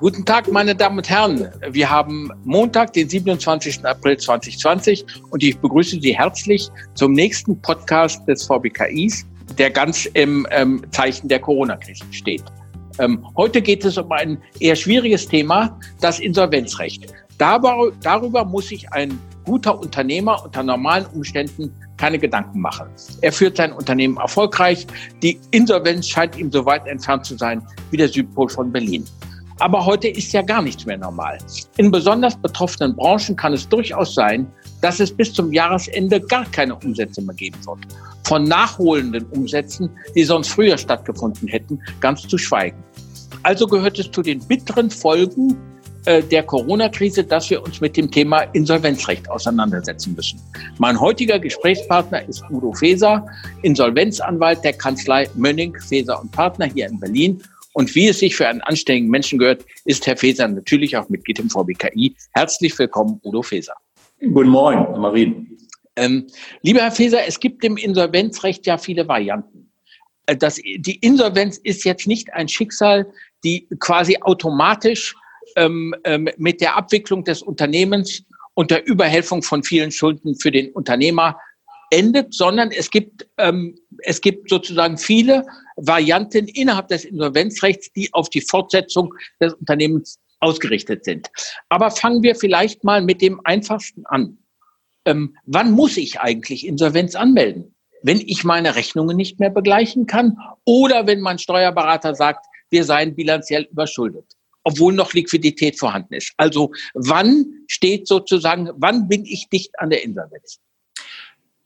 Guten Tag, meine Damen und Herren. Wir haben Montag, den 27. April 2020 und ich begrüße Sie herzlich zum nächsten Podcast des VBKIs, der ganz im ähm, Zeichen der Corona-Krise steht. Ähm, heute geht es um ein eher schwieriges Thema, das Insolvenzrecht. Darüber, darüber muss sich ein guter Unternehmer unter normalen Umständen keine Gedanken machen. Er führt sein Unternehmen erfolgreich. Die Insolvenz scheint ihm so weit entfernt zu sein wie der Südpol von Berlin. Aber heute ist ja gar nichts mehr normal. In besonders betroffenen Branchen kann es durchaus sein, dass es bis zum Jahresende gar keine Umsätze mehr geben wird. Von nachholenden Umsätzen, die sonst früher stattgefunden hätten, ganz zu schweigen. Also gehört es zu den bitteren Folgen äh, der Corona-Krise, dass wir uns mit dem Thema Insolvenzrecht auseinandersetzen müssen. Mein heutiger Gesprächspartner ist Udo Feser, Insolvenzanwalt der Kanzlei Mönning, Feser und Partner hier in Berlin und wie es sich für einen anständigen Menschen gehört, ist Herr Feser natürlich auch Mitglied im VBKI. Herzlich willkommen, Udo Feser. Guten Morgen, Marien. Ähm, lieber Herr Feser, es gibt im Insolvenzrecht ja viele Varianten. Äh, das, die Insolvenz ist jetzt nicht ein Schicksal, die quasi automatisch ähm, ähm, mit der Abwicklung des Unternehmens und der Überhelfung von vielen Schulden für den Unternehmer endet, sondern es gibt, ähm, es gibt sozusagen viele Varianten innerhalb des Insolvenzrechts, die auf die Fortsetzung des Unternehmens ausgerichtet sind. Aber fangen wir vielleicht mal mit dem einfachsten an. Ähm, wann muss ich eigentlich Insolvenz anmelden? Wenn ich meine Rechnungen nicht mehr begleichen kann oder wenn mein Steuerberater sagt, wir seien bilanziell überschuldet, obwohl noch Liquidität vorhanden ist. Also wann steht sozusagen, wann bin ich dicht an der Insolvenz?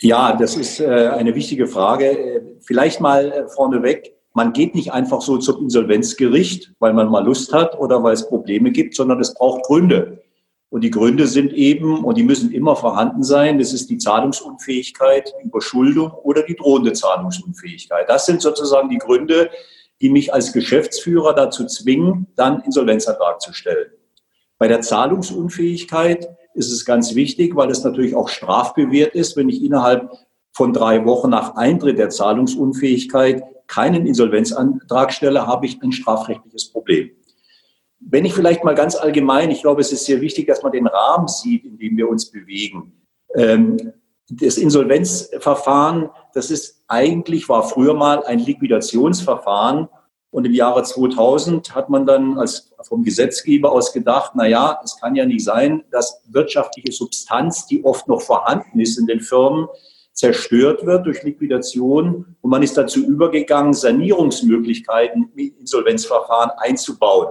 Ja, das ist äh, eine wichtige Frage. Vielleicht mal äh, vorneweg. Man geht nicht einfach so zum Insolvenzgericht, weil man mal Lust hat oder weil es Probleme gibt, sondern es braucht Gründe. Und die Gründe sind eben, und die müssen immer vorhanden sein, das ist die Zahlungsunfähigkeit, die Überschuldung oder die drohende Zahlungsunfähigkeit. Das sind sozusagen die Gründe, die mich als Geschäftsführer dazu zwingen, dann Insolvenzantrag zu stellen. Bei der Zahlungsunfähigkeit ist es ganz wichtig, weil es natürlich auch strafbewehrt ist, wenn ich innerhalb von drei Wochen nach Eintritt der Zahlungsunfähigkeit keinen Insolvenzantrag stelle, habe ich ein strafrechtliches Problem. Wenn ich vielleicht mal ganz allgemein, ich glaube, es ist sehr wichtig, dass man den Rahmen sieht, in dem wir uns bewegen. Ähm, das Insolvenzverfahren, das ist eigentlich, war früher mal ein Liquidationsverfahren, und im Jahre 2000 hat man dann als vom Gesetzgeber aus gedacht, na ja, es kann ja nicht sein, dass wirtschaftliche Substanz, die oft noch vorhanden ist in den Firmen, zerstört wird durch Liquidation. Und man ist dazu übergegangen, Sanierungsmöglichkeiten im Insolvenzverfahren einzubauen.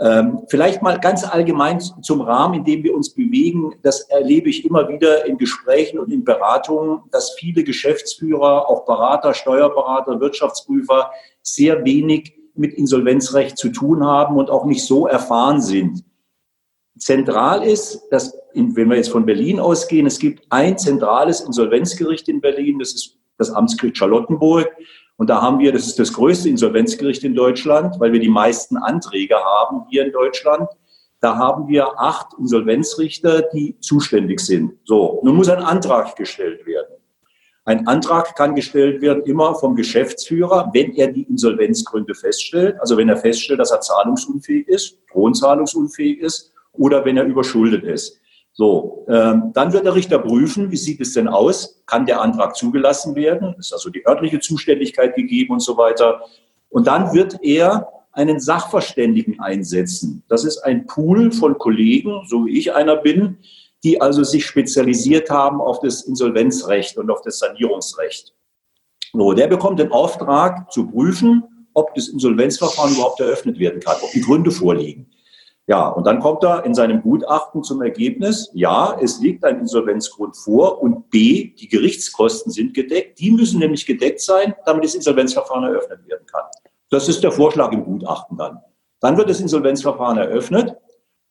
Ähm, vielleicht mal ganz allgemein zum Rahmen, in dem wir uns bewegen. Das erlebe ich immer wieder in Gesprächen und in Beratungen, dass viele Geschäftsführer, auch Berater, Steuerberater, Wirtschaftsprüfer sehr wenig mit Insolvenzrecht zu tun haben und auch nicht so erfahren sind. Zentral ist, dass, wenn wir jetzt von Berlin ausgehen, es gibt ein zentrales Insolvenzgericht in Berlin, das ist das Amtsgericht Charlottenburg. Und da haben wir, das ist das größte Insolvenzgericht in Deutschland, weil wir die meisten Anträge haben hier in Deutschland. Da haben wir acht Insolvenzrichter, die zuständig sind. So, nun muss ein Antrag gestellt werden. Ein Antrag kann gestellt werden immer vom Geschäftsführer, wenn er die Insolvenzgründe feststellt. Also wenn er feststellt, dass er zahlungsunfähig ist, drohenzahlungsunfähig ist oder wenn er überschuldet ist. So, ähm, dann wird der Richter prüfen, wie sieht es denn aus? Kann der Antrag zugelassen werden? Ist also die örtliche Zuständigkeit gegeben und so weiter. Und dann wird er einen Sachverständigen einsetzen. Das ist ein Pool von Kollegen, so wie ich einer bin, die also sich spezialisiert haben auf das Insolvenzrecht und auf das Sanierungsrecht. So, der bekommt den Auftrag zu prüfen, ob das Insolvenzverfahren überhaupt eröffnet werden kann, ob die Gründe vorliegen. Ja, und dann kommt er in seinem Gutachten zum Ergebnis, ja, es liegt ein Insolvenzgrund vor und B, die Gerichtskosten sind gedeckt. Die müssen nämlich gedeckt sein, damit das Insolvenzverfahren eröffnet werden kann. Das ist der Vorschlag im Gutachten dann. Dann wird das Insolvenzverfahren eröffnet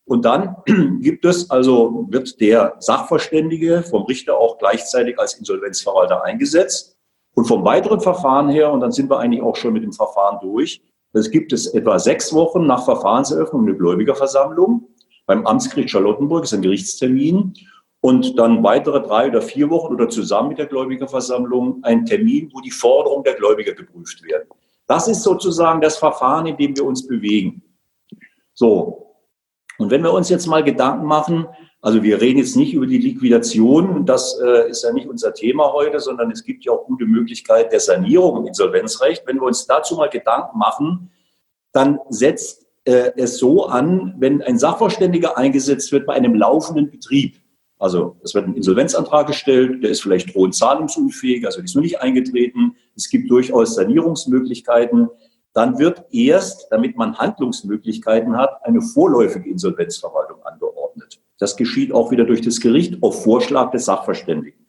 und dann gibt es also, wird der Sachverständige vom Richter auch gleichzeitig als Insolvenzverwalter eingesetzt. Und vom weiteren Verfahren her, und dann sind wir eigentlich auch schon mit dem Verfahren durch, das gibt es etwa sechs Wochen nach Verfahrenseröffnung eine Gläubigerversammlung. Beim Amtsgericht Charlottenburg ist ein Gerichtstermin. Und dann weitere drei oder vier Wochen oder zusammen mit der Gläubigerversammlung ein Termin, wo die Forderungen der Gläubiger geprüft werden. Das ist sozusagen das Verfahren, in dem wir uns bewegen. So. Und wenn wir uns jetzt mal Gedanken machen, also wir reden jetzt nicht über die Liquidation, das äh, ist ja nicht unser Thema heute, sondern es gibt ja auch gute Möglichkeiten der Sanierung im Insolvenzrecht. Wenn wir uns dazu mal Gedanken machen, dann setzt äh, es so an, wenn ein Sachverständiger eingesetzt wird bei einem laufenden Betrieb. Also es wird ein Insolvenzantrag gestellt, der ist vielleicht drohend zahlungsunfähig, also ist noch nicht eingetreten. Es gibt durchaus Sanierungsmöglichkeiten. Dann wird erst, damit man Handlungsmöglichkeiten hat, eine vorläufige Insolvenzverwaltung angeordnet. Das geschieht auch wieder durch das Gericht auf Vorschlag des Sachverständigen.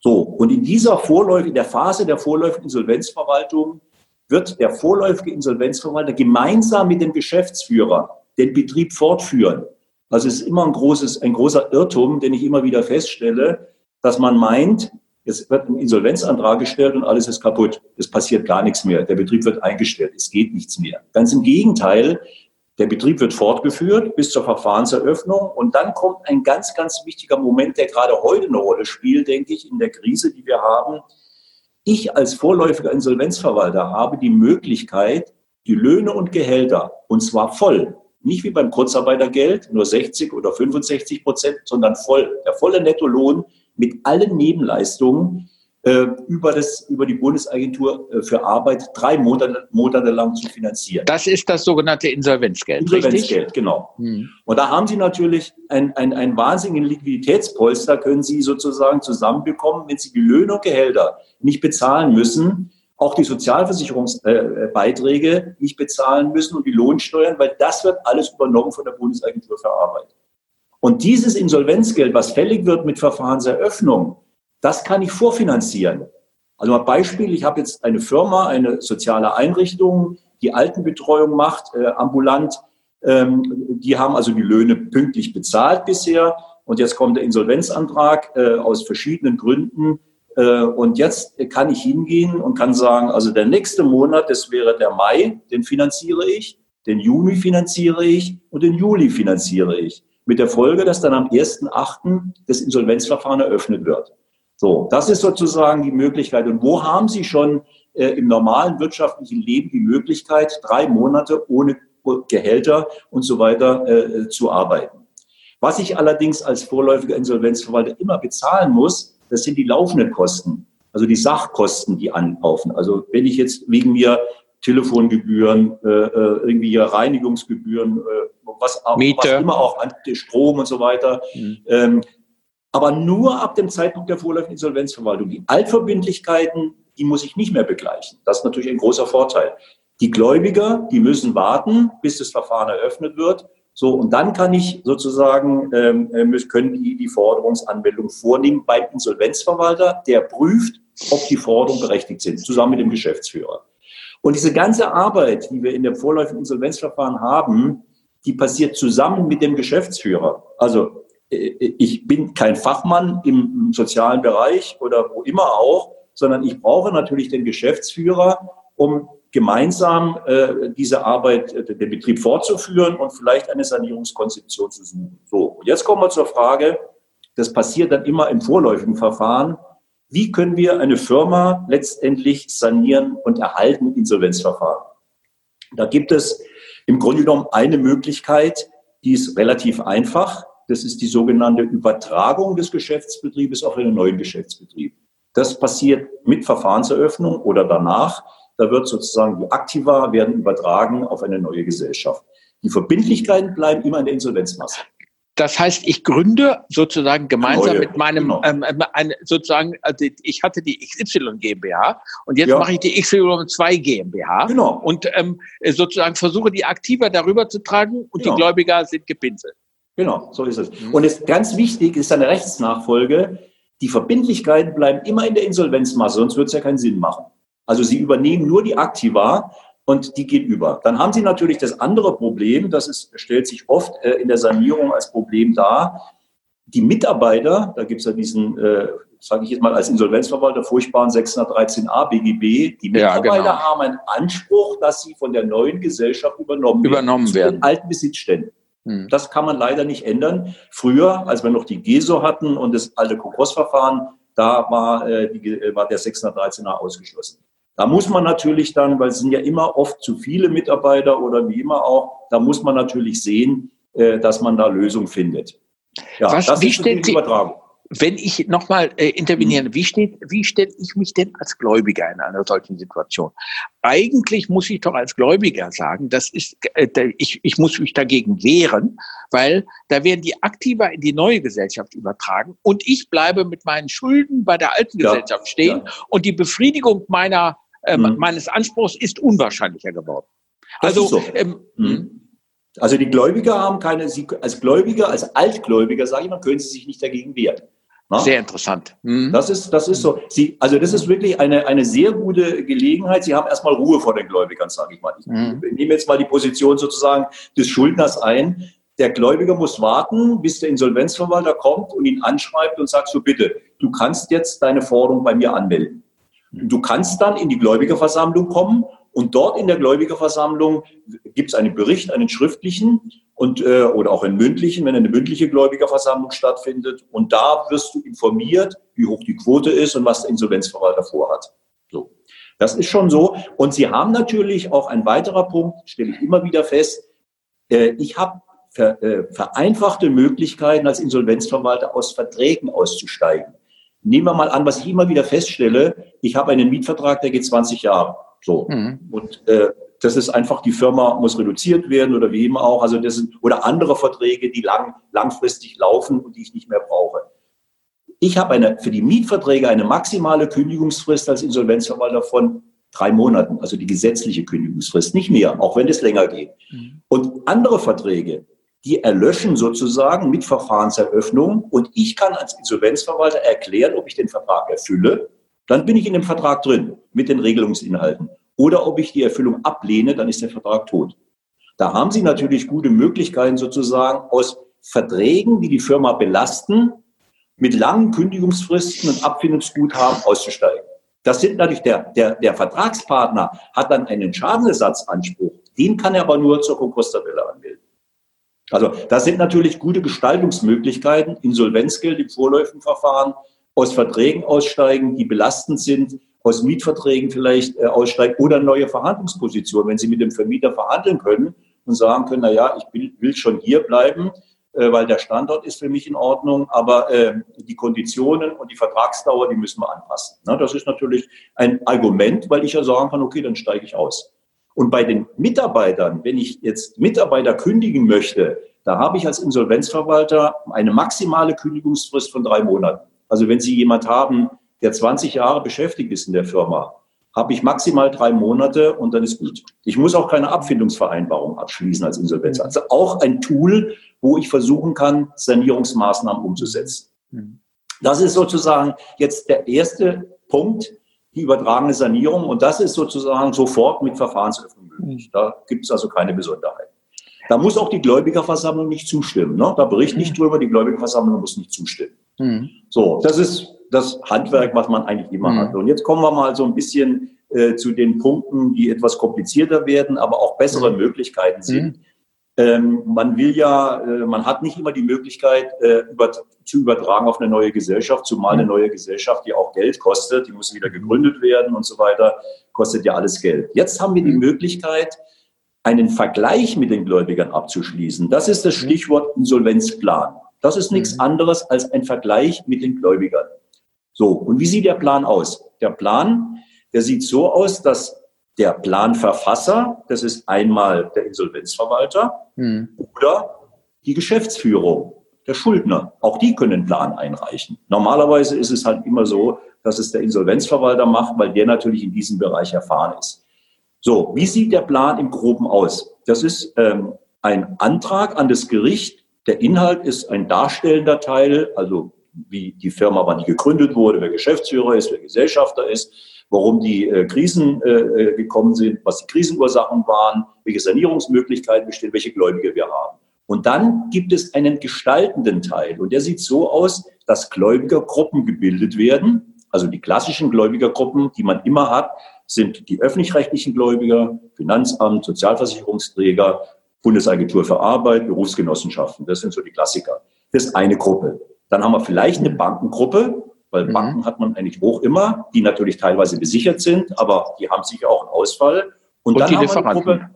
So, und in dieser vorläufigen, der Phase der vorläufigen Insolvenzverwaltung wird der vorläufige Insolvenzverwalter gemeinsam mit dem Geschäftsführer den Betrieb fortführen. Also es ist immer ein großes, ein großer Irrtum, den ich immer wieder feststelle, dass man meint, es wird ein Insolvenzantrag gestellt und alles ist kaputt. Es passiert gar nichts mehr. Der Betrieb wird eingestellt. Es geht nichts mehr. Ganz im Gegenteil. Der Betrieb wird fortgeführt bis zur Verfahrenseröffnung. Und dann kommt ein ganz, ganz wichtiger Moment, der gerade heute eine Rolle spielt, denke ich, in der Krise, die wir haben. Ich als vorläufiger Insolvenzverwalter habe die Möglichkeit, die Löhne und Gehälter, und zwar voll, nicht wie beim Kurzarbeitergeld, nur 60 oder 65 Prozent, sondern voll, der volle Nettolohn mit allen Nebenleistungen äh, über, das, über die Bundesagentur äh, für Arbeit drei Monate, Monate lang zu finanzieren. Das ist das sogenannte Insolvenzgeld. Insolvenzgeld, richtig? genau. Hm. Und da haben Sie natürlich ein, ein, ein wahnsinnigen Liquiditätspolster, können Sie sozusagen zusammenbekommen, wenn Sie die Löhne und Gehälter nicht bezahlen müssen, auch die Sozialversicherungsbeiträge äh, nicht bezahlen müssen und die Lohnsteuern, weil das wird alles übernommen von der Bundesagentur für Arbeit. Und dieses Insolvenzgeld, was fällig wird mit Verfahrenseröffnung, das kann ich vorfinanzieren. Also mal Beispiel, ich habe jetzt eine Firma, eine soziale Einrichtung, die Altenbetreuung macht, äh, ambulant. Ähm, die haben also die Löhne pünktlich bezahlt bisher. Und jetzt kommt der Insolvenzantrag äh, aus verschiedenen Gründen. Äh, und jetzt kann ich hingehen und kann sagen, also der nächste Monat, das wäre der Mai, den finanziere ich, den Juni finanziere ich und den Juli finanziere ich. Mit der Folge, dass dann am 1.8. das Insolvenzverfahren eröffnet wird. So, das ist sozusagen die Möglichkeit. Und wo haben Sie schon äh, im normalen wirtschaftlichen Leben die Möglichkeit, drei Monate ohne Gehälter und so weiter äh, zu arbeiten? Was ich allerdings als vorläufiger Insolvenzverwalter immer bezahlen muss, das sind die laufenden Kosten, also die Sachkosten, die anlaufen. Also wenn ich jetzt wegen mir Telefongebühren, äh, äh irgendwie Reinigungsgebühren, äh, was, auch, was immer auch an Strom und so weiter. Mhm. Ähm, aber nur ab dem Zeitpunkt der vorläufigen Insolvenzverwaltung. Die Altverbindlichkeiten, die muss ich nicht mehr begleichen. Das ist natürlich ein großer Vorteil. Die Gläubiger, die müssen warten, bis das Verfahren eröffnet wird. So, und dann kann ich sozusagen, ähm, äh, können die die Forderungsanmeldung vornehmen beim Insolvenzverwalter, der prüft, ob die Forderungen berechtigt sind, zusammen mit dem Geschäftsführer. Und diese ganze Arbeit, die wir in dem vorläufigen Insolvenzverfahren haben, die passiert zusammen mit dem Geschäftsführer. Also äh, ich bin kein Fachmann im sozialen Bereich oder wo immer auch, sondern ich brauche natürlich den Geschäftsführer, um gemeinsam äh, diese Arbeit, äh, den Betrieb fortzuführen und vielleicht eine Sanierungskonzeption zu suchen. So, und jetzt kommen wir zur Frage, das passiert dann immer im vorläufigen Verfahren. Wie können wir eine Firma letztendlich sanieren und erhalten Insolvenzverfahren? Da gibt es im Grunde genommen eine Möglichkeit, die ist relativ einfach. Das ist die sogenannte Übertragung des Geschäftsbetriebes auf einen neuen Geschäftsbetrieb. Das passiert mit Verfahrenseröffnung oder danach. Da wird sozusagen die Aktiva werden übertragen auf eine neue Gesellschaft. Die Verbindlichkeiten bleiben immer in der Insolvenzmasse. Das heißt, ich gründe sozusagen gemeinsam Neue, mit meinem, genau. ähm, ähm ein, sozusagen, also ich hatte die XY GmbH und jetzt ja. mache ich die XY2 GmbH genau. und ähm, sozusagen versuche die aktiver darüber zu tragen und genau. die Gläubiger sind gepinselt. Genau, so ist es. Mhm. Und es ganz wichtig ist eine Rechtsnachfolge. Die Verbindlichkeiten bleiben immer in der Insolvenzmasse, sonst wird es ja keinen Sinn machen. Also sie übernehmen nur die Aktiva und die geht über. Dann haben Sie natürlich das andere Problem, das ist, stellt sich oft äh, in der Sanierung als Problem dar. Die Mitarbeiter, da gibt es ja diesen, äh, sage ich jetzt mal als Insolvenzverwalter, furchtbaren 613a BGB, die Mitarbeiter ja, genau. haben einen Anspruch, dass sie von der neuen Gesellschaft übernommen, übernommen werden. Den alten Besitzständen. Hm. Das kann man leider nicht ändern. Früher, als wir noch die GESO hatten und das alte Konkurs-Verfahren, da war, äh, die, war der 613a ausgeschlossen. Da muss man natürlich dann, weil es sind ja immer oft zu viele Mitarbeiter oder wie immer auch, da muss man natürlich sehen, äh, dass man da Lösungen findet. Ja, Was, das wie ist die Übertragung wenn ich nochmal äh, intervenieren, mhm. wie, steht, wie stelle ich mich denn als Gläubiger in einer solchen Situation? Eigentlich muss ich doch als Gläubiger sagen, das ist, äh, ich, ich muss mich dagegen wehren, weil da werden die aktiver in die neue Gesellschaft übertragen und ich bleibe mit meinen Schulden bei der alten ja, Gesellschaft stehen ja. und die Befriedigung meiner, äh, mhm. meines Anspruchs ist unwahrscheinlicher geworden. Das also, so. ähm, mhm. Hm? Also die Gläubiger haben keine, sie, als Gläubiger, als Altgläubiger, sage ich mal, können sie sich nicht dagegen wehren. Na? Sehr interessant. Mhm. Das ist, das ist so. Sie, also das ist wirklich eine, eine sehr gute Gelegenheit. Sie haben erstmal Ruhe vor den Gläubigern, sage ich mal. Ich mhm. nehme jetzt mal die Position sozusagen des Schuldners ein. Der Gläubiger muss warten, bis der Insolvenzverwalter kommt und ihn anschreibt und sagt so, bitte, du kannst jetzt deine Forderung bei mir anmelden. Du kannst dann in die Gläubigerversammlung kommen und dort in der Gläubigerversammlung gibt es einen Bericht, einen schriftlichen und äh, oder auch einen mündlichen, wenn eine mündliche Gläubigerversammlung stattfindet. Und da wirst du informiert, wie hoch die Quote ist und was der Insolvenzverwalter vorhat. So. Das ist schon so. Und Sie haben natürlich auch ein weiterer Punkt, stelle ich immer wieder fest. Äh, ich habe ver, äh, vereinfachte Möglichkeiten als Insolvenzverwalter aus Verträgen auszusteigen. Nehmen wir mal an, was ich immer wieder feststelle. Ich habe einen Mietvertrag, der geht 20 Jahre. So. Mhm. Und äh, das ist einfach, die Firma muss reduziert werden oder wie immer auch. Also das sind, oder andere Verträge, die lang, langfristig laufen und die ich nicht mehr brauche. Ich habe eine, für die Mietverträge eine maximale Kündigungsfrist als Insolvenzverwalter von drei Monaten, also die gesetzliche Kündigungsfrist, nicht mehr, auch wenn es länger geht. Mhm. Und andere Verträge, die erlöschen sozusagen mit Verfahrenseröffnung und ich kann als Insolvenzverwalter erklären, ob ich den Vertrag erfülle dann bin ich in dem Vertrag drin mit den Regelungsinhalten. Oder ob ich die Erfüllung ablehne, dann ist der Vertrag tot. Da haben Sie natürlich gute Möglichkeiten sozusagen aus Verträgen, die die Firma belasten, mit langen Kündigungsfristen und Abfindungsguthaben auszusteigen. Das sind natürlich der, der, der Vertragspartner hat dann einen Schadenersatzanspruch. Den kann er aber nur zur Konkurstabelle anmelden. Also das sind natürlich gute Gestaltungsmöglichkeiten, Insolvenzgeld im vorläufigen Verfahren, aus Verträgen aussteigen, die belastend sind, aus Mietverträgen vielleicht äh, aussteigen oder neue Verhandlungspositionen, wenn Sie mit dem Vermieter verhandeln können und sagen können, na ja, ich will, will schon hier bleiben, äh, weil der Standort ist für mich in Ordnung, aber äh, die Konditionen und die Vertragsdauer, die müssen wir anpassen. Na, das ist natürlich ein Argument, weil ich ja sagen kann, okay, dann steige ich aus. Und bei den Mitarbeitern, wenn ich jetzt Mitarbeiter kündigen möchte, da habe ich als Insolvenzverwalter eine maximale Kündigungsfrist von drei Monaten. Also wenn Sie jemand haben, der 20 Jahre beschäftigt ist in der Firma, habe ich maximal drei Monate und dann ist gut. Ich muss auch keine Abfindungsvereinbarung abschließen als Insolvenz. Mhm. Also auch ein Tool, wo ich versuchen kann, Sanierungsmaßnahmen umzusetzen. Mhm. Das ist sozusagen jetzt der erste Punkt, die übertragene Sanierung. Und das ist sozusagen sofort mit Verfahrensöffnung möglich. Mhm. Da gibt es also keine Besonderheit. Da muss auch die Gläubigerversammlung nicht zustimmen. Ne? Da berichte ich drüber, die Gläubigerversammlung muss nicht zustimmen. Mhm. So, das ist das Handwerk, was man eigentlich immer mhm. hat. Und jetzt kommen wir mal so ein bisschen äh, zu den Punkten, die etwas komplizierter werden, aber auch bessere mhm. Möglichkeiten sind. Mhm. Ähm, man will ja, äh, man hat nicht immer die Möglichkeit, äh, über, zu übertragen auf eine neue Gesellschaft, zumal eine mhm. neue Gesellschaft, die auch Geld kostet, die muss wieder gegründet werden und so weiter, kostet ja alles Geld. Jetzt haben wir die mhm. Möglichkeit, einen Vergleich mit den Gläubigern abzuschließen. Das ist das Stichwort Insolvenzplan. Das ist nichts mhm. anderes als ein Vergleich mit den Gläubigern. So, und wie sieht der Plan aus? Der Plan, der sieht so aus, dass der Planverfasser, das ist einmal der Insolvenzverwalter mhm. oder die Geschäftsführung, der Schuldner. Auch die können einen Plan einreichen. Normalerweise ist es halt immer so, dass es der Insolvenzverwalter macht, weil der natürlich in diesem Bereich erfahren ist. So, wie sieht der Plan im Groben aus? Das ist ähm, ein Antrag an das Gericht, der Inhalt ist ein darstellender Teil, also wie die Firma, wann die gegründet wurde, wer Geschäftsführer ist, wer Gesellschafter ist, warum die äh, Krisen äh, äh, gekommen sind, was die Krisenursachen waren, welche Sanierungsmöglichkeiten bestehen, welche Gläubige wir haben. Und dann gibt es einen gestaltenden Teil und der sieht so aus, dass Gläubigergruppen gebildet werden. Also die klassischen Gläubigergruppen, die man immer hat, sind die öffentlich-rechtlichen Gläubiger, Finanzamt, Sozialversicherungsträger, Bundesagentur für Arbeit, Berufsgenossenschaften. Das sind so die Klassiker. Das ist eine Gruppe. Dann haben wir vielleicht eine Bankengruppe, weil mhm. Banken hat man eigentlich hoch immer, die natürlich teilweise besichert sind, aber die haben sicher auch einen Ausfall. Und, Und dann die haben eine Gruppe,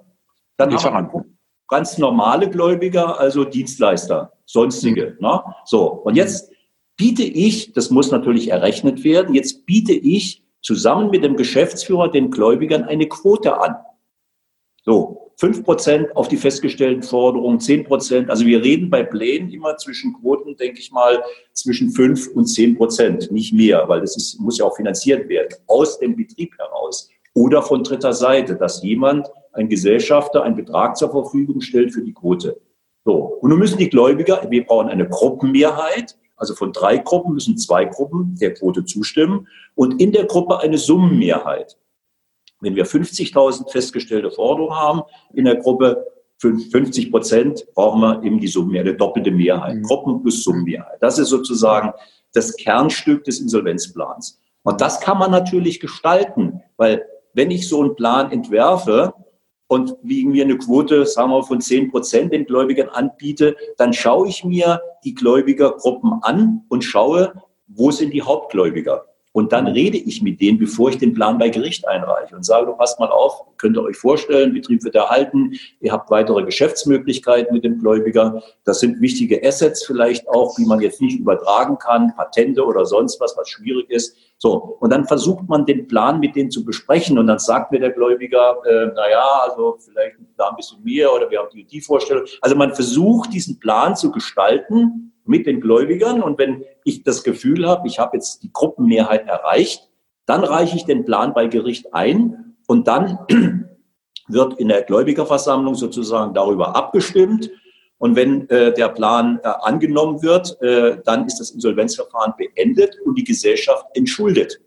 dann Lieferanten. haben ganz normale Gläubiger, also Dienstleister, sonstige. Mhm. Ne? So, und jetzt biete ich, das muss natürlich errechnet werden, jetzt biete ich zusammen mit dem Geschäftsführer den Gläubigern eine Quote an. So, fünf Prozent auf die festgestellten Forderungen, zehn Prozent. Also wir reden bei Plänen immer zwischen Quoten, denke ich mal, zwischen fünf und zehn Prozent, nicht mehr, weil das ist, muss ja auch finanziert werden, aus dem Betrieb heraus oder von dritter Seite, dass jemand, ein Gesellschafter, einen Betrag zur Verfügung stellt für die Quote. So. Und nun müssen die Gläubiger, wir brauchen eine Gruppenmehrheit, also von drei Gruppen müssen zwei Gruppen der Quote zustimmen und in der Gruppe eine Summenmehrheit. Wenn wir 50.000 festgestellte Forderungen haben in der Gruppe, 50 Prozent brauchen wir eben die Summenmehrheit, eine doppelte Mehrheit, mhm. Gruppen plus Summenmehrheit. Das ist sozusagen das Kernstück des Insolvenzplans. Und das kann man natürlich gestalten, weil wenn ich so einen Plan entwerfe und wie mir eine Quote, sagen wir, von 10 Prozent den Gläubigern anbiete, dann schaue ich mir die Gläubigergruppen an und schaue, wo sind die Hauptgläubiger. Und dann rede ich mit denen, bevor ich den Plan bei Gericht einreiche und sage, du passt mal auf, könnt ihr euch vorstellen, Betrieb wird erhalten, ihr habt weitere Geschäftsmöglichkeiten mit dem Gläubiger. Das sind wichtige Assets vielleicht auch, die man jetzt nicht übertragen kann, Patente oder sonst was, was schwierig ist. So, und dann versucht man den Plan mit denen zu besprechen und dann sagt mir der Gläubiger, äh, naja, also vielleicht Plan ein bisschen mehr oder wir haben die, die Vorstellung. Also man versucht, diesen Plan zu gestalten, mit den Gläubigern. Und wenn ich das Gefühl habe, ich habe jetzt die Gruppenmehrheit erreicht, dann reiche ich den Plan bei Gericht ein und dann wird in der Gläubigerversammlung sozusagen darüber abgestimmt. Und wenn äh, der Plan äh, angenommen wird, äh, dann ist das Insolvenzverfahren beendet und die Gesellschaft entschuldet.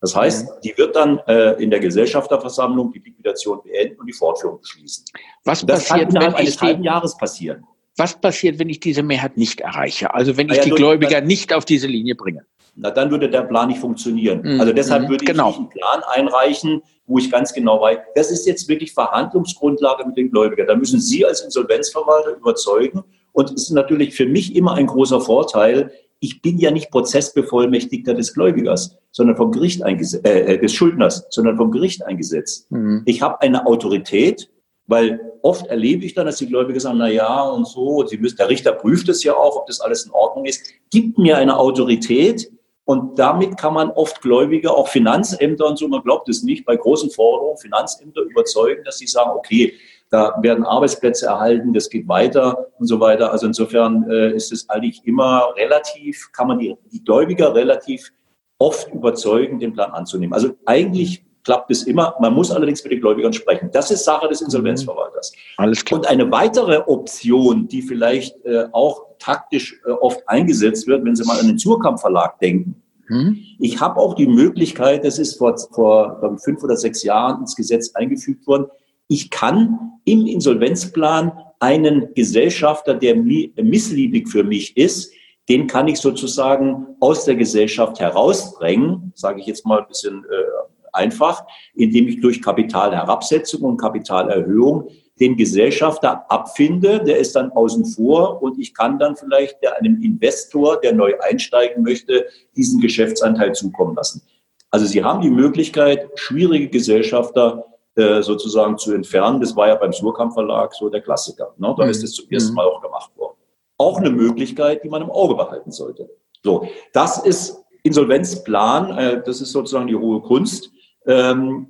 Das heißt, mhm. die wird dann äh, in der Gesellschafterversammlung die Liquidation beenden und die Fortführung beschließen. Was das passiert, kann innerhalb eines halben Jahres passieren? Was passiert, wenn ich diese Mehrheit nicht erreiche? Also wenn ich ja, die Gläubiger nicht auf diese Linie bringe? Na, dann würde der Plan nicht funktionieren. Mhm. Also deshalb würde ich genau. einen Plan einreichen, wo ich ganz genau weiß, das ist jetzt wirklich Verhandlungsgrundlage mit den Gläubigern. Da müssen Sie als Insolvenzverwalter überzeugen. Und es ist natürlich für mich immer ein großer Vorteil, ich bin ja nicht Prozessbevollmächtigter des Gläubigers, sondern vom Gericht eingesetzt, äh, äh, des Schuldners, sondern vom Gericht eingesetzt. Mhm. Ich habe eine Autorität, weil oft erlebe ich dann, dass die Gläubiger sagen, na ja und so, sie müssen, der Richter prüft es ja auch, ob das alles in Ordnung ist, gibt mir eine Autorität und damit kann man oft Gläubiger, auch Finanzämter und so, man glaubt es nicht, bei großen Forderungen Finanzämter überzeugen, dass sie sagen, okay, da werden Arbeitsplätze erhalten, das geht weiter und so weiter. Also insofern äh, ist es eigentlich immer relativ, kann man die, die Gläubiger relativ oft überzeugen, den Plan anzunehmen. Also eigentlich klappt es immer. Man muss allerdings mit den Gläubigern sprechen. Das ist Sache des Insolvenzverwalters. Mhm. Alles klar. Und eine weitere Option, die vielleicht äh, auch taktisch äh, oft eingesetzt wird, wenn Sie mal an den Zurkamp-Verlag denken. Mhm. Ich habe auch die Möglichkeit, das ist vor, vor fünf oder sechs Jahren ins Gesetz eingefügt worden, ich kann im Insolvenzplan einen Gesellschafter, der missliebig für mich ist, den kann ich sozusagen aus der Gesellschaft herausdrängen, sage ich jetzt mal ein bisschen äh, einfach, indem ich durch Kapitalherabsetzung und Kapitalerhöhung den Gesellschafter abfinde, der ist dann außen vor und ich kann dann vielleicht einem Investor, der neu einsteigen möchte, diesen Geschäftsanteil zukommen lassen. Also Sie haben die Möglichkeit, schwierige Gesellschafter äh, sozusagen zu entfernen. Das war ja beim Surkamp Verlag so der Klassiker. Ne? Da mhm. ist es zum ersten mhm. Mal auch gemacht worden. Auch eine Möglichkeit, die man im Auge behalten sollte. So, das ist Insolvenzplan. Äh, das ist sozusagen die hohe Kunst ähm,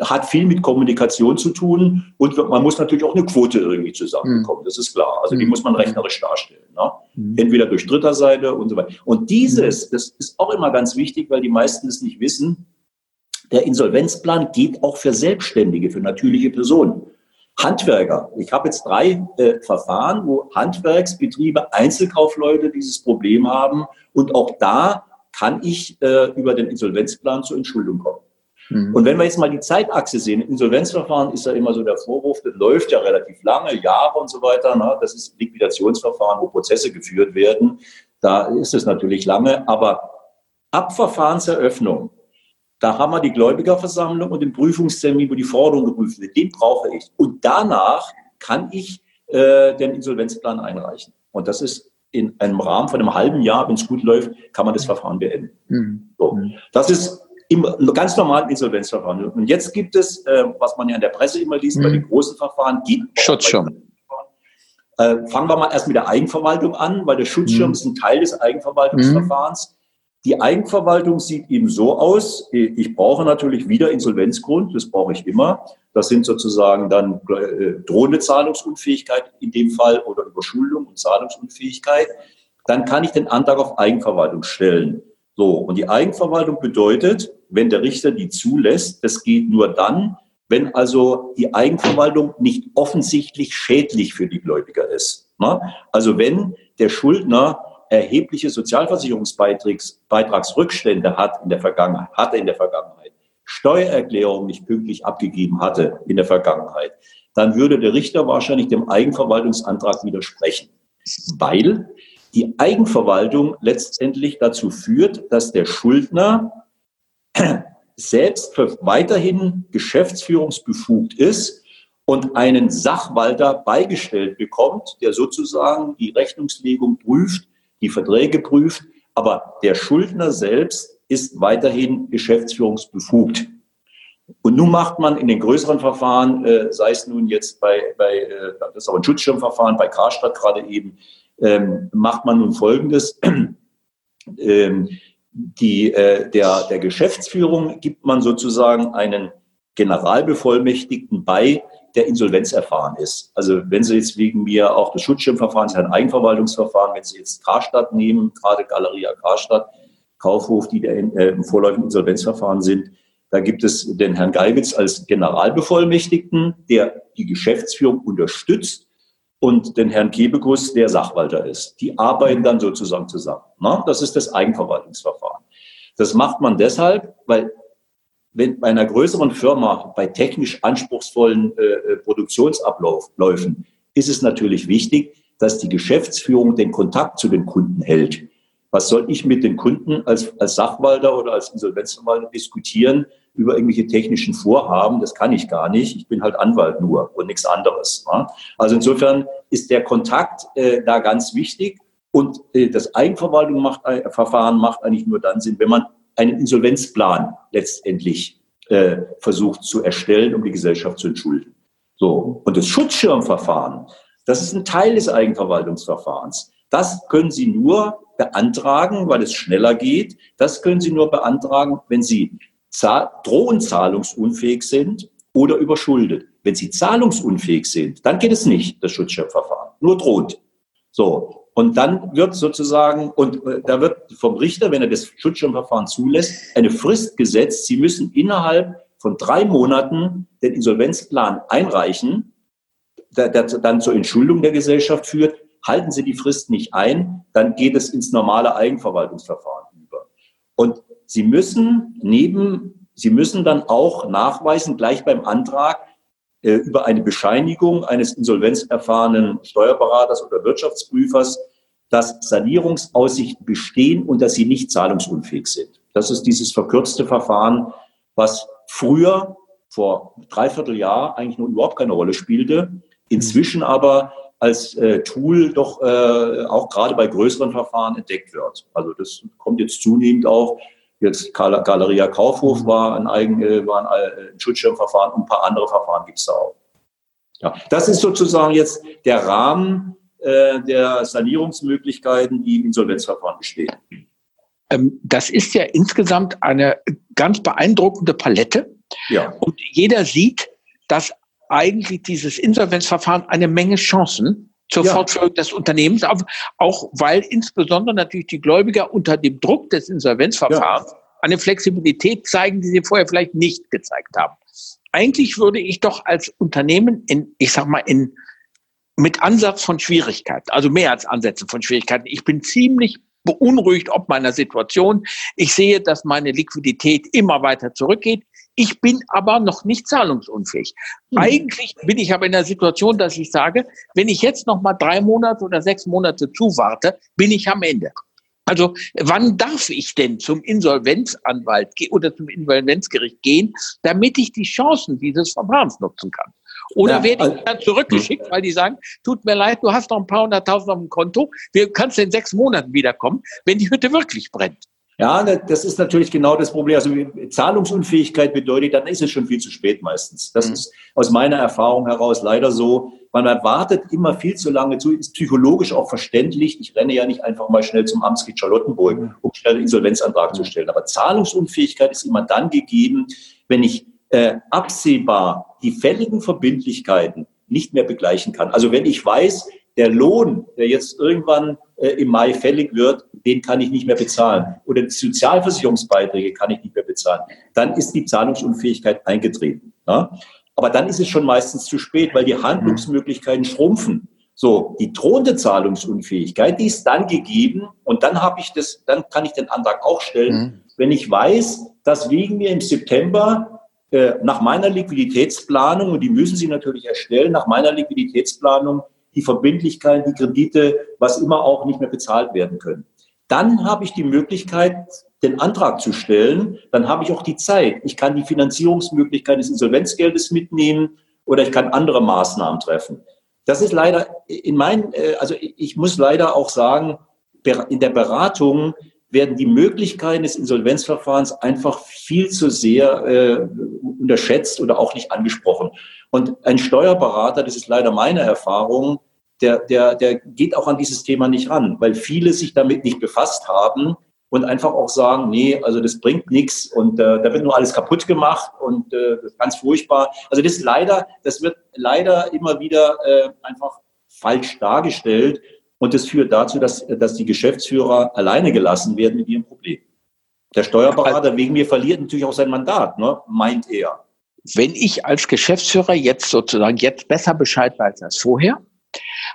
hat viel mit Kommunikation zu tun und man muss natürlich auch eine Quote irgendwie zusammenbekommen, mhm. das ist klar. Also die hm. muss man rechnerisch darstellen. Ne? Mhm. Entweder durch dritter Seite und so weiter. Und dieses, hm. das ist auch immer ganz wichtig, weil die meisten es nicht wissen, der Insolvenzplan geht auch für Selbstständige, für natürliche Personen. Handwerker. Ich habe jetzt drei äh, Verfahren, wo Handwerksbetriebe, Einzelkaufleute dieses Problem haben. Und auch da kann ich äh, über den Insolvenzplan zur Entschuldung kommen. Mhm. Und wenn wir jetzt mal die Zeitachse sehen, Insolvenzverfahren ist ja immer so der Vorwurf, das läuft ja relativ lange, Jahre und so weiter. Ne? Das ist Liquidationsverfahren, wo Prozesse geführt werden. Da ist es natürlich lange. Aber ab Verfahrenseröffnung, da haben wir die Gläubigerversammlung und den Prüfungstermin, wo die Forderung geprüft wird. Den brauche ich. Und danach kann ich äh, den Insolvenzplan einreichen. Und das ist in einem Rahmen von einem halben Jahr, wenn es gut läuft, kann man das Verfahren beenden. Mhm. So. Das ist im ganz normalen Insolvenzverfahren. Und jetzt gibt es, äh, was man ja in der Presse immer liest, mhm. bei den großen Verfahren, gibt Schutzschirm. Äh, fangen wir mal erst mit der Eigenverwaltung an, weil der Schutzschirm mhm. ist ein Teil des Eigenverwaltungsverfahrens. Mhm. Die Eigenverwaltung sieht eben so aus, ich brauche natürlich wieder Insolvenzgrund, das brauche ich immer. Das sind sozusagen dann äh, drohende Zahlungsunfähigkeit in dem Fall oder Überschuldung und Zahlungsunfähigkeit. Dann kann ich den Antrag auf Eigenverwaltung stellen. So, und die Eigenverwaltung bedeutet, wenn der Richter die zulässt, das geht nur dann, wenn also die Eigenverwaltung nicht offensichtlich schädlich für die Gläubiger ist. Also wenn der Schuldner erhebliche Sozialversicherungsbeitragsrückstände hat in der Vergangenheit, hatte in der Vergangenheit, Steuererklärung nicht pünktlich abgegeben hatte in der Vergangenheit, dann würde der Richter wahrscheinlich dem Eigenverwaltungsantrag widersprechen, weil die Eigenverwaltung letztendlich dazu führt, dass der Schuldner selbst weiterhin geschäftsführungsbefugt ist und einen Sachwalter beigestellt bekommt, der sozusagen die Rechnungslegung prüft, die Verträge prüft, aber der Schuldner selbst ist weiterhin geschäftsführungsbefugt. Und nun macht man in den größeren Verfahren, äh, sei es nun jetzt bei, bei äh, das ist auch ein Schutzschirmverfahren, bei Karstadt gerade eben, ähm, macht man nun Folgendes. ähm, die, äh, der, der Geschäftsführung gibt man sozusagen einen Generalbevollmächtigten bei, der Insolvenz erfahren ist. Also wenn Sie jetzt wegen mir auch das Schutzschirmverfahren, das ist ein Eigenverwaltungsverfahren, wenn Sie jetzt Karstadt nehmen, gerade Galeria Karstadt, Kaufhof, die der, äh, im vorläufigen Insolvenzverfahren sind, da gibt es den Herrn Geibitz als Generalbevollmächtigten, der die Geschäftsführung unterstützt und den Herrn Kebekus, der Sachwalter ist. Die arbeiten dann sozusagen zusammen. Na, das ist das Eigenverwaltungsverfahren. Das macht man deshalb, weil wenn bei einer größeren Firma bei technisch anspruchsvollen äh, äh, Produktionsabläufen ist es natürlich wichtig, dass die Geschäftsführung den Kontakt zu den Kunden hält. Was soll ich mit den Kunden als, als Sachwalter oder als Insolvenzverwalter diskutieren über irgendwelche technischen Vorhaben? Das kann ich gar nicht. Ich bin halt Anwalt nur und nichts anderes. Ja? Also insofern ist der Kontakt äh, da ganz wichtig. Und äh, das Eigenverwaltung macht, äh, macht eigentlich nur dann Sinn, wenn man einen Insolvenzplan letztendlich äh, versucht zu erstellen, um die Gesellschaft zu entschulden. So. Und das Schutzschirmverfahren, das ist ein Teil des Eigenverwaltungsverfahrens. Das können Sie nur beantragen, weil es schneller geht. Das können Sie nur beantragen, wenn Sie drohend zahlungsunfähig sind oder überschuldet. Wenn Sie zahlungsunfähig sind, dann geht es nicht, das Schutzschirmverfahren. Nur drohend. So. Und dann wird sozusagen, und äh, da wird vom Richter, wenn er das Schutzschirmverfahren zulässt, eine Frist gesetzt. Sie müssen innerhalb von drei Monaten den Insolvenzplan einreichen, der, der dann zur Entschuldung der Gesellschaft führt. Halten Sie die Frist nicht ein, dann geht es ins normale Eigenverwaltungsverfahren über. Und Sie müssen neben, Sie müssen dann auch nachweisen, gleich beim Antrag, äh, über eine Bescheinigung eines insolvenzerfahrenen Steuerberaters oder Wirtschaftsprüfers, dass Sanierungsaussichten bestehen und dass sie nicht zahlungsunfähig sind. Das ist dieses verkürzte Verfahren, was früher vor dreiviertel Jahr eigentlich nur überhaupt keine Rolle spielte, inzwischen aber als äh, Tool doch äh, auch gerade bei größeren Verfahren entdeckt wird. Also das kommt jetzt zunehmend auch Jetzt Galeria Kaufhof mhm. war ein, eigen, äh, war ein, ein Schutzschirmverfahren und ein paar andere Verfahren gibt es da auch. Ja, das ist sozusagen jetzt der Rahmen äh, der Sanierungsmöglichkeiten, die im Insolvenzverfahren bestehen. Ähm, das ist ja insgesamt eine ganz beeindruckende Palette. Ja. Und jeder sieht, dass eigentlich dieses Insolvenzverfahren eine Menge Chancen zur ja. Fortführung des Unternehmens, auch weil insbesondere natürlich die Gläubiger unter dem Druck des Insolvenzverfahrens ja. eine Flexibilität zeigen, die sie vorher vielleicht nicht gezeigt haben. Eigentlich würde ich doch als Unternehmen in, ich sag mal, in, mit Ansatz von Schwierigkeiten, also mehr als Ansätze von Schwierigkeiten. Ich bin ziemlich beunruhigt ob meiner Situation. Ich sehe, dass meine Liquidität immer weiter zurückgeht. Ich bin aber noch nicht zahlungsunfähig. Mhm. Eigentlich bin ich aber in der Situation, dass ich sage, wenn ich jetzt noch mal drei Monate oder sechs Monate zuwarte, bin ich am Ende. Also wann darf ich denn zum Insolvenzanwalt oder zum Insolvenzgericht gehen, damit ich die Chancen dieses Verfahrens nutzen kann? Oder ja, werde ich also dann zurückgeschickt, weil die sagen, tut mir leid, du hast noch ein paar hunderttausend auf dem Konto, wir kannst in sechs Monaten wiederkommen, wenn die Hütte wirklich brennt. Ja, das ist natürlich genau das Problem. Also Zahlungsunfähigkeit bedeutet, dann ist es schon viel zu spät meistens. Das mhm. ist aus meiner Erfahrung heraus leider so. Man erwartet immer viel zu lange zu, ist psychologisch auch verständlich. Ich renne ja nicht einfach mal schnell zum Amtsgericht Charlottenburg, mhm. um schnell einen Insolvenzantrag mhm. zu stellen. Aber Zahlungsunfähigkeit ist immer dann gegeben, wenn ich äh, absehbar die fälligen Verbindlichkeiten nicht mehr begleichen kann. Also wenn ich weiß, der Lohn, der jetzt irgendwann äh, im Mai fällig wird, den kann ich nicht mehr bezahlen. Oder die Sozialversicherungsbeiträge kann ich nicht mehr bezahlen. Dann ist die Zahlungsunfähigkeit eingetreten. Ja? Aber dann ist es schon meistens zu spät, weil die Handlungsmöglichkeiten schrumpfen. So, die drohende Zahlungsunfähigkeit, die ist dann gegeben und dann habe ich das, dann kann ich den Antrag auch stellen, mhm. wenn ich weiß, dass wegen mir im September äh, nach meiner Liquiditätsplanung, und die müssen Sie natürlich erstellen, nach meiner Liquiditätsplanung die Verbindlichkeiten, die Kredite, was immer auch nicht mehr bezahlt werden können. Dann habe ich die Möglichkeit, den Antrag zu stellen. Dann habe ich auch die Zeit. Ich kann die Finanzierungsmöglichkeit des Insolvenzgeldes mitnehmen oder ich kann andere Maßnahmen treffen. Das ist leider in meinen, äh, also ich muss leider auch sagen, in der Beratung werden die Möglichkeiten des Insolvenzverfahrens einfach viel zu sehr äh, unterschätzt oder auch nicht angesprochen. Und ein Steuerberater, das ist leider meine Erfahrung, der, der, der geht auch an dieses Thema nicht ran, weil viele sich damit nicht befasst haben und einfach auch sagen, nee, also das bringt nichts und äh, da wird nur alles kaputt gemacht und äh, das ist ganz furchtbar. Also das ist leider, das wird leider immer wieder äh, einfach falsch dargestellt und das führt dazu, dass, dass die Geschäftsführer alleine gelassen werden mit ihrem Problem. Der Steuerberater wegen mir verliert natürlich auch sein Mandat, ne, meint er wenn ich als Geschäftsführer jetzt sozusagen jetzt besser Bescheid weiß als vorher,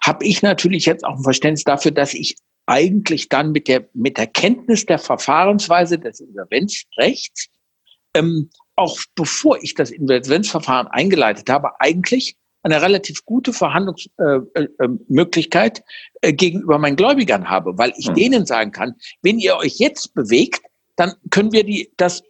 habe ich natürlich jetzt auch ein Verständnis dafür, dass ich eigentlich dann mit der, mit der Kenntnis der Verfahrensweise des Insolvenzrechts, ähm, auch bevor ich das Insolvenzverfahren eingeleitet habe, eigentlich eine relativ gute Verhandlungsmöglichkeit äh, äh, äh, gegenüber meinen Gläubigern habe, weil ich hm. denen sagen kann, wenn ihr euch jetzt bewegt, dann können wir die, das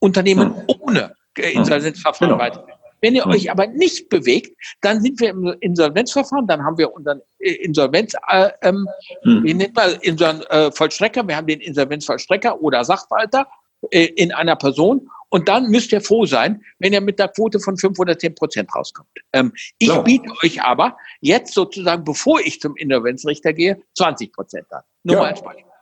Unternehmen hm. ohne Insolvenzverfahren genau. weiter. Wenn ihr euch aber nicht bewegt, dann sind wir im Insolvenzverfahren, dann haben wir unseren äh, Insolvenz, äh, ähm, hm. wie nennt man unseren äh, Vollstrecker, wir haben den Insolvenzvollstrecker oder Sachwalter äh, in einer Person und dann müsst ihr froh sein, wenn ihr mit der Quote von 5 oder 10 Prozent rauskommt. Ähm, ich Klar. biete euch aber jetzt sozusagen, bevor ich zum Insolvenzrichter gehe, 20 Prozent an. Nur ja. mal als Beispiel.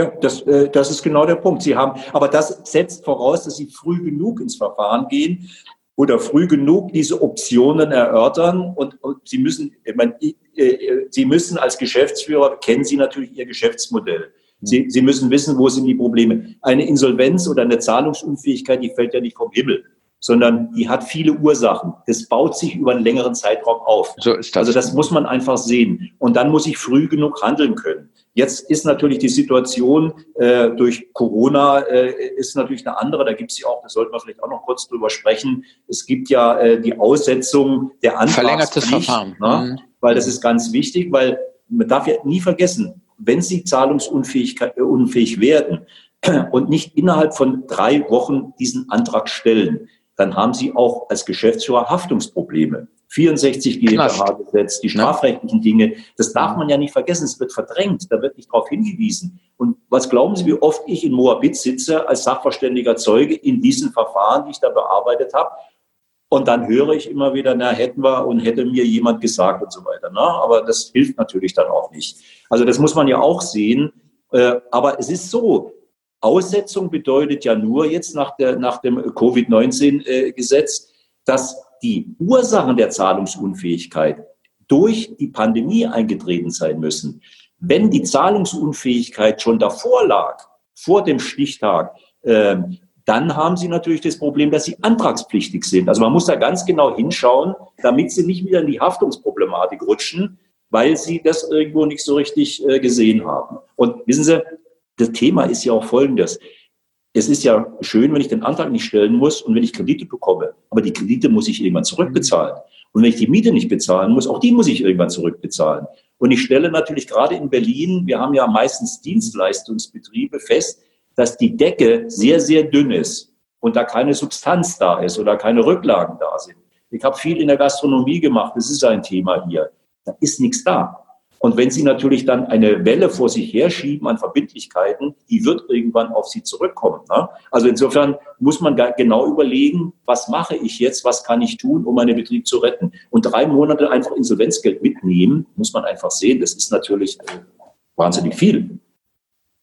Ja, das, äh, das ist genau der Punkt. Sie haben, aber das setzt voraus, dass Sie früh genug ins Verfahren gehen oder früh genug diese Optionen erörtern und, und Sie müssen, ich meine, äh, Sie müssen als Geschäftsführer kennen Sie natürlich Ihr Geschäftsmodell. Sie, Sie müssen wissen, wo sind die Probleme. Eine Insolvenz oder eine Zahlungsunfähigkeit, die fällt ja nicht vom Himmel sondern die hat viele Ursachen. Das baut sich über einen längeren Zeitraum auf. So ist das. Also das muss man einfach sehen. Und dann muss ich früh genug handeln können. Jetzt ist natürlich die Situation äh, durch Corona äh, ist natürlich eine andere. Da gibt es ja auch, da sollten wir vielleicht auch noch kurz drüber sprechen. Es gibt ja äh, die Aussetzung der Antragspflicht. Verlängertes Verfahren. Ne? Mhm. Weil das ist ganz wichtig, weil man darf ja nie vergessen, wenn Sie zahlungsunfähig äh, unfähig werden und nicht innerhalb von drei Wochen diesen Antrag stellen, dann haben Sie auch als Geschäftsführer Haftungsprobleme. 64 GmbH-Gesetz, die strafrechtlichen Dinge, das darf man ja nicht vergessen, es wird verdrängt, da wird nicht darauf hingewiesen. Und was glauben Sie, wie oft ich in Moabit sitze als sachverständiger Zeuge in diesen Verfahren, die ich da bearbeitet habe? Und dann höre ich immer wieder, na, hätten wir und hätte mir jemand gesagt und so weiter. Na, aber das hilft natürlich dann auch nicht. Also das muss man ja auch sehen. Äh, aber es ist so, Aussetzung bedeutet ja nur jetzt nach, der, nach dem Covid-19-Gesetz, äh, dass die Ursachen der Zahlungsunfähigkeit durch die Pandemie eingetreten sein müssen. Wenn die Zahlungsunfähigkeit schon davor lag, vor dem Stichtag, äh, dann haben Sie natürlich das Problem, dass Sie antragspflichtig sind. Also man muss da ganz genau hinschauen, damit Sie nicht wieder in die Haftungsproblematik rutschen, weil Sie das irgendwo nicht so richtig äh, gesehen haben. Und wissen Sie, das Thema ist ja auch folgendes. Es ist ja schön, wenn ich den Antrag nicht stellen muss und wenn ich Kredite bekomme. Aber die Kredite muss ich irgendwann zurückbezahlen. Und wenn ich die Miete nicht bezahlen muss, auch die muss ich irgendwann zurückbezahlen. Und ich stelle natürlich gerade in Berlin, wir haben ja meistens Dienstleistungsbetriebe fest, dass die Decke sehr, sehr dünn ist und da keine Substanz da ist oder keine Rücklagen da sind. Ich habe viel in der Gastronomie gemacht, das ist ein Thema hier. Da ist nichts da. Und wenn Sie natürlich dann eine Welle vor sich herschieben an Verbindlichkeiten, die wird irgendwann auf Sie zurückkommen. Ne? Also insofern muss man genau überlegen, was mache ich jetzt, was kann ich tun, um meinen Betrieb zu retten. Und drei Monate einfach Insolvenzgeld mitnehmen, muss man einfach sehen, das ist natürlich äh, wahnsinnig viel.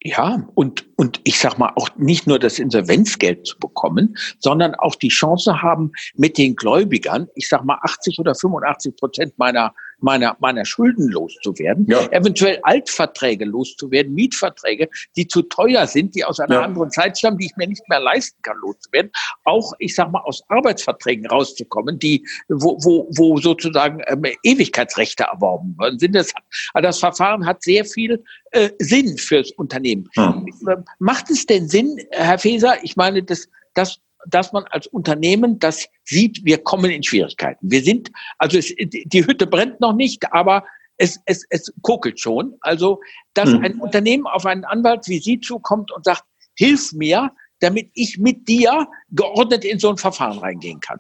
Ja, und, und ich sag mal, auch nicht nur das Insolvenzgeld zu bekommen, sondern auch die Chance haben, mit den Gläubigern, ich sag mal, 80 oder 85 Prozent meiner meiner, meiner Schulden loszuwerden, ja. eventuell Altverträge loszuwerden, Mietverträge, die zu teuer sind, die aus einer ja. anderen Zeit stammen, die ich mir nicht mehr leisten kann, loszuwerden. Auch, ich sag mal, aus Arbeitsverträgen rauszukommen, die, wo, wo, wo sozusagen ähm, Ewigkeitsrechte erworben worden sind. Das, also das Verfahren hat sehr viel äh, Sinn fürs Unternehmen. Ja. Macht es denn Sinn, Herr Feser? Ich meine, das, das dass man als Unternehmen das sieht, wir kommen in Schwierigkeiten. Wir sind, also es, die Hütte brennt noch nicht, aber es, es, es kokelt schon. Also, dass hm. ein Unternehmen auf einen Anwalt wie Sie zukommt und sagt, hilf mir, damit ich mit dir geordnet in so ein Verfahren reingehen kann.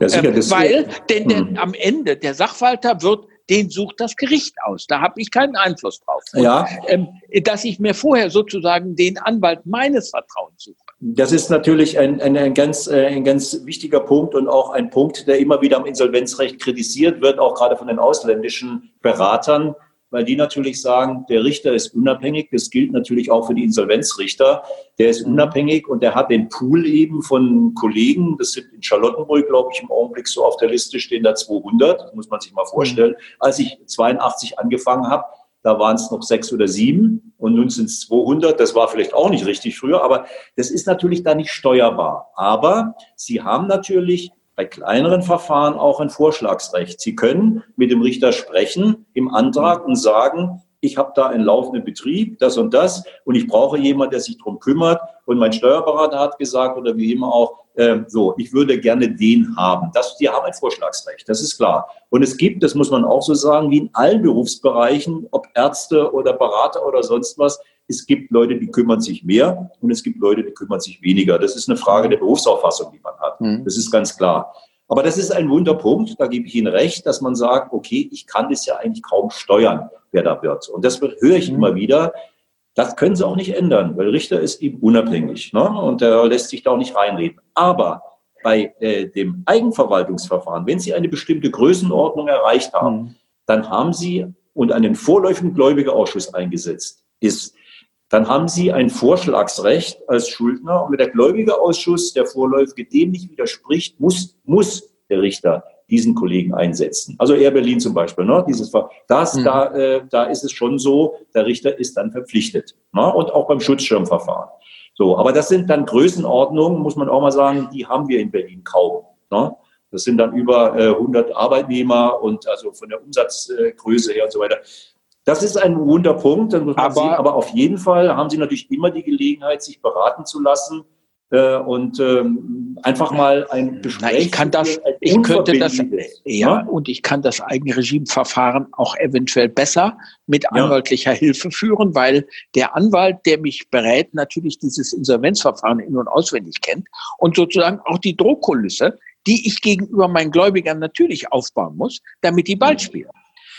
Ja, sicher, ähm, weil, denn der, hm. am Ende der Sachwalter wird den sucht das Gericht aus. Da habe ich keinen Einfluss drauf. Und, ja. Ähm, dass ich mir vorher sozusagen den Anwalt meines Vertrauens suche. Das ist natürlich ein, ein, ein, ganz, äh, ein ganz wichtiger Punkt und auch ein Punkt, der immer wieder am Insolvenzrecht kritisiert wird, auch gerade von den ausländischen Beratern, weil die natürlich sagen, der Richter ist unabhängig. Das gilt natürlich auch für die Insolvenzrichter. Der ist mhm. unabhängig und der hat den Pool eben von Kollegen. Das sind in Charlottenburg, glaube ich, im Augenblick so auf der Liste stehen da 200. Das muss man sich mal vorstellen. Mhm. Als ich 82 angefangen habe, da waren es noch sechs oder sieben und nun sind es 200. Das war vielleicht auch nicht richtig früher, aber das ist natürlich da nicht steuerbar. Aber Sie haben natürlich bei kleineren Verfahren auch ein Vorschlagsrecht. Sie können mit dem Richter sprechen im Antrag und sagen, ich habe da einen laufenden Betrieb, das und das, und ich brauche jemanden, der sich darum kümmert. Und mein Steuerberater hat gesagt, oder wie immer auch, äh, so, ich würde gerne den haben. Das, die haben ein Vorschlagsrecht, das ist klar. Und es gibt, das muss man auch so sagen, wie in allen Berufsbereichen, ob Ärzte oder Berater oder sonst was, es gibt Leute, die kümmern sich mehr und es gibt Leute, die kümmern sich weniger. Das ist eine Frage der Berufsauffassung, die man hat. Mhm. Das ist ganz klar. Aber das ist ein Wunderpunkt, da gebe ich Ihnen recht, dass man sagt, okay, ich kann das ja eigentlich kaum steuern, wer da wird. Und das höre ich mhm. immer wieder. Das können Sie auch nicht ändern, weil Richter ist eben unabhängig ne? und der lässt sich da auch nicht reinreden. Aber bei äh, dem Eigenverwaltungsverfahren, wenn Sie eine bestimmte Größenordnung erreicht haben, mhm. dann haben Sie und einen vorläufigen Gläubigerausschuss eingesetzt ist, dann haben Sie ein Vorschlagsrecht als Schuldner und wenn der Gläubigerausschuss der Vorläufige dem nicht widerspricht, muss, muss der Richter diesen Kollegen einsetzen. Also Air Berlin zum Beispiel, ne? Dieses das, mhm. da, äh, da ist es schon so, der Richter ist dann verpflichtet. Ne? Und auch beim Schutzschirmverfahren. So, aber das sind dann Größenordnungen, muss man auch mal sagen, die haben wir in Berlin kaum. Ne? Das sind dann über äh, 100 Arbeitnehmer und also von der Umsatzgröße her und so weiter. Das ist ein muss man aber, sehen. Aber auf jeden Fall haben Sie natürlich immer die Gelegenheit, sich beraten zu lassen äh, und ähm, einfach mal ein Gespräch. Na, ich kann das, ich könnte das, ja, ne? und ich kann das Eigenregieverfahren auch eventuell besser mit anwaltlicher ja. Hilfe führen, weil der Anwalt, der mich berät, natürlich dieses Insolvenzverfahren in- und auswendig kennt und sozusagen auch die Drohkulisse, die ich gegenüber meinen Gläubigern natürlich aufbauen muss, damit die bald mhm. spielen.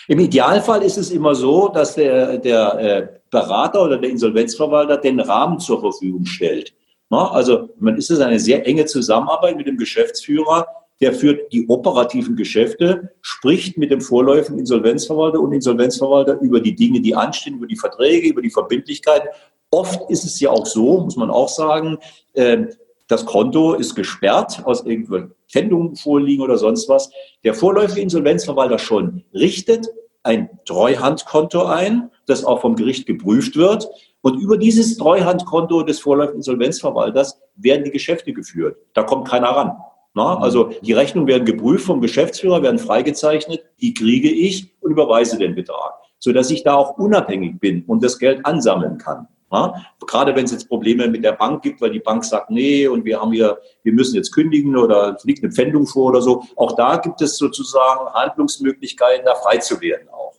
Im Idealfall ist es immer so, dass der, der äh, Berater oder der Insolvenzverwalter den Rahmen zur Verfügung stellt. Na, also man ist es eine sehr enge Zusammenarbeit mit dem Geschäftsführer, der führt die operativen Geschäfte, spricht mit dem vorläufigen Insolvenzverwalter und Insolvenzverwalter über die Dinge, die anstehen, über die Verträge, über die Verbindlichkeiten. Oft ist es ja auch so, muss man auch sagen, äh, das Konto ist gesperrt, aus irgendwelchen Pfändungen vorliegen oder sonst was. Der vorläufige Insolvenzverwalter schon richtet ein Treuhandkonto ein, das auch vom Gericht geprüft wird. Und über dieses Treuhandkonto des vorläufigen Insolvenzverwalters werden die Geschäfte geführt. Da kommt keiner ran. Na, also die Rechnungen werden geprüft vom Geschäftsführer, werden freigezeichnet, die kriege ich und überweise den Betrag, sodass ich da auch unabhängig bin und das Geld ansammeln kann. Ja? Gerade wenn es jetzt Probleme mit der Bank gibt, weil die Bank sagt, nee, und wir haben hier, wir müssen jetzt kündigen oder es liegt eine Pfändung vor oder so. Auch da gibt es sozusagen Handlungsmöglichkeiten, da frei zu werden auch.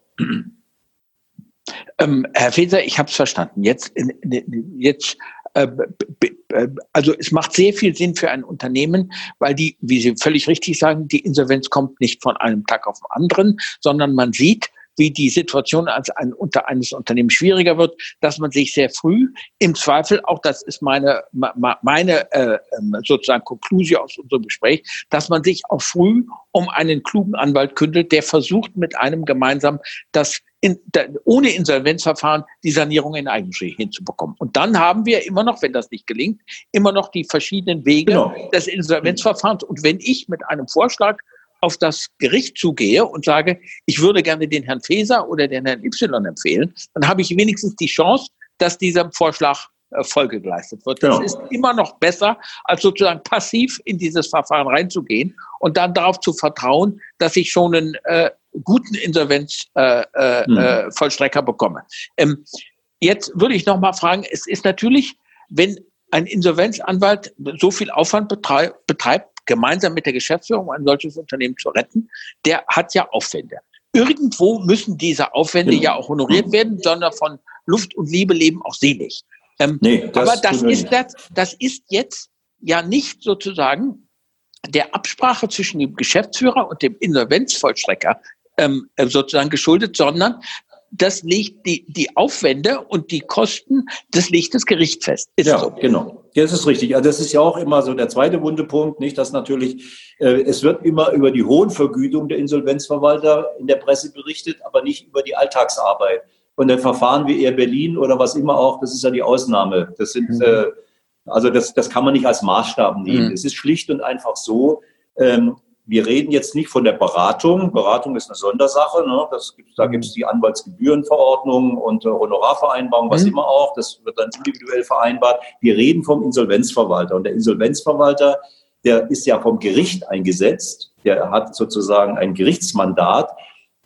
Ähm, Herr Feser, ich habe es verstanden. Jetzt, jetzt äh, also es macht sehr viel Sinn für ein Unternehmen, weil die, wie Sie völlig richtig sagen, die Insolvenz kommt nicht von einem Tag auf den anderen, sondern man sieht, wie die Situation als ein, unter eines Unternehmens schwieriger wird, dass man sich sehr früh im Zweifel, auch das ist meine, meine äh, ähm, sozusagen Konklusion aus unserem Gespräch, dass man sich auch früh um einen klugen Anwalt kündelt, der versucht mit einem gemeinsam das in, da, ohne Insolvenzverfahren die Sanierung in Eigenregie hinzubekommen. Und dann haben wir immer noch, wenn das nicht gelingt, immer noch die verschiedenen Wege genau. des Insolvenzverfahrens. Und wenn ich mit einem Vorschlag auf das Gericht zugehe und sage, ich würde gerne den Herrn Feser oder den Herrn Y empfehlen, dann habe ich wenigstens die Chance, dass dieser Vorschlag äh, Folge geleistet wird. Genau. Das ist immer noch besser, als sozusagen passiv in dieses Verfahren reinzugehen und dann darauf zu vertrauen, dass ich schon einen äh, guten Insolvenzvollstrecker äh, äh, mhm. bekomme. Ähm, jetzt würde ich noch mal fragen, es ist natürlich, wenn ein Insolvenzanwalt so viel Aufwand betreibt, betreibt gemeinsam mit der Geschäftsführung ein solches Unternehmen zu retten, der hat ja Aufwände. Irgendwo müssen diese Aufwände genau. ja auch honoriert werden, sondern von Luft und Liebe leben auch selig. Ähm, nee, das aber das ist, das, das ist jetzt ja nicht sozusagen der Absprache zwischen dem Geschäftsführer und dem Insolvenzvollstrecker ähm, sozusagen geschuldet, sondern das legt die, die Aufwände und die Kosten, das legt das Gericht fest. Ist ja, so. genau. Das ist richtig. Also das ist ja auch immer so der zweite Wundepunkt, nicht, dass natürlich, äh, es wird immer über die hohen Vergütungen der Insolvenzverwalter in der Presse berichtet, aber nicht über die Alltagsarbeit. Und ein Verfahren wie Air Berlin oder was immer auch, das ist ja die Ausnahme. Das sind, mhm. äh, also das, das kann man nicht als Maßstab nehmen. Mhm. Es ist schlicht und einfach so, ähm, wir reden jetzt nicht von der Beratung. Beratung ist eine Sondersache. Ne? Das, da gibt es die Anwaltsgebührenverordnung und äh, Honorarvereinbarung, was mhm. immer auch. Das wird dann individuell vereinbart. Wir reden vom Insolvenzverwalter. Und der Insolvenzverwalter, der ist ja vom Gericht eingesetzt. Der hat sozusagen ein Gerichtsmandat.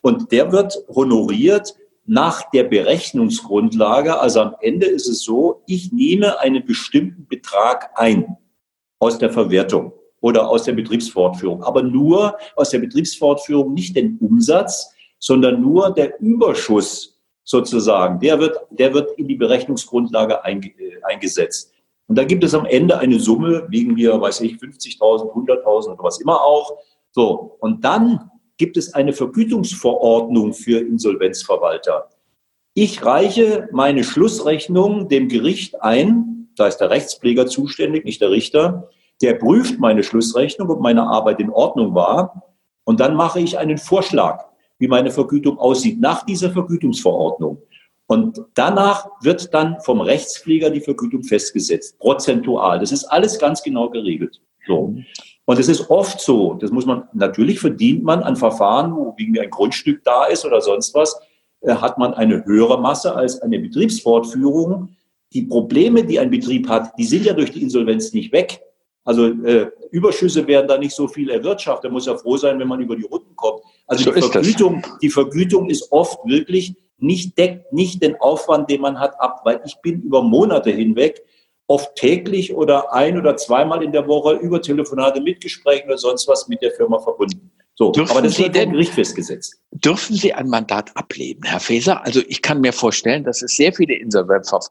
Und der wird honoriert nach der Berechnungsgrundlage. Also am Ende ist es so, ich nehme einen bestimmten Betrag ein aus der Verwertung oder aus der Betriebsfortführung. Aber nur aus der Betriebsfortführung nicht den Umsatz, sondern nur der Überschuss sozusagen. Der wird, der wird in die Berechnungsgrundlage äh, eingesetzt. Und da gibt es am Ende eine Summe, liegen wir, weiß ich, 50.000, 100.000 oder was immer auch. So. Und dann gibt es eine Vergütungsverordnung für Insolvenzverwalter. Ich reiche meine Schlussrechnung dem Gericht ein, da ist der Rechtspfleger zuständig, nicht der Richter, der prüft meine Schlussrechnung, ob meine Arbeit in Ordnung war. Und dann mache ich einen Vorschlag, wie meine Vergütung aussieht nach dieser Vergütungsverordnung. Und danach wird dann vom Rechtspfleger die Vergütung festgesetzt, prozentual. Das ist alles ganz genau geregelt. So. Und es ist oft so, das muss man, natürlich verdient man an Verfahren, wo wegen ein Grundstück da ist oder sonst was, äh, hat man eine höhere Masse als eine Betriebsfortführung. Die Probleme, die ein Betrieb hat, die sind ja durch die Insolvenz nicht weg. Also äh, Überschüsse werden da nicht so viel erwirtschaftet. Man muss ja froh sein, wenn man über die Runden kommt. Also so die, Vergütung, die Vergütung ist oft wirklich nicht deckt nicht den Aufwand, den man hat, ab, weil ich bin über Monate hinweg oft täglich oder ein oder zweimal in der Woche über Telefonate mit Gesprächen oder sonst was mit der Firma verbunden. So, dürfen aber das Sie wird denn, Gericht festgesetzt. Dürfen Sie ein Mandat ablehnen, Herr Faeser? Also ich kann mir vorstellen, dass es sehr viele Insolvenzverfahren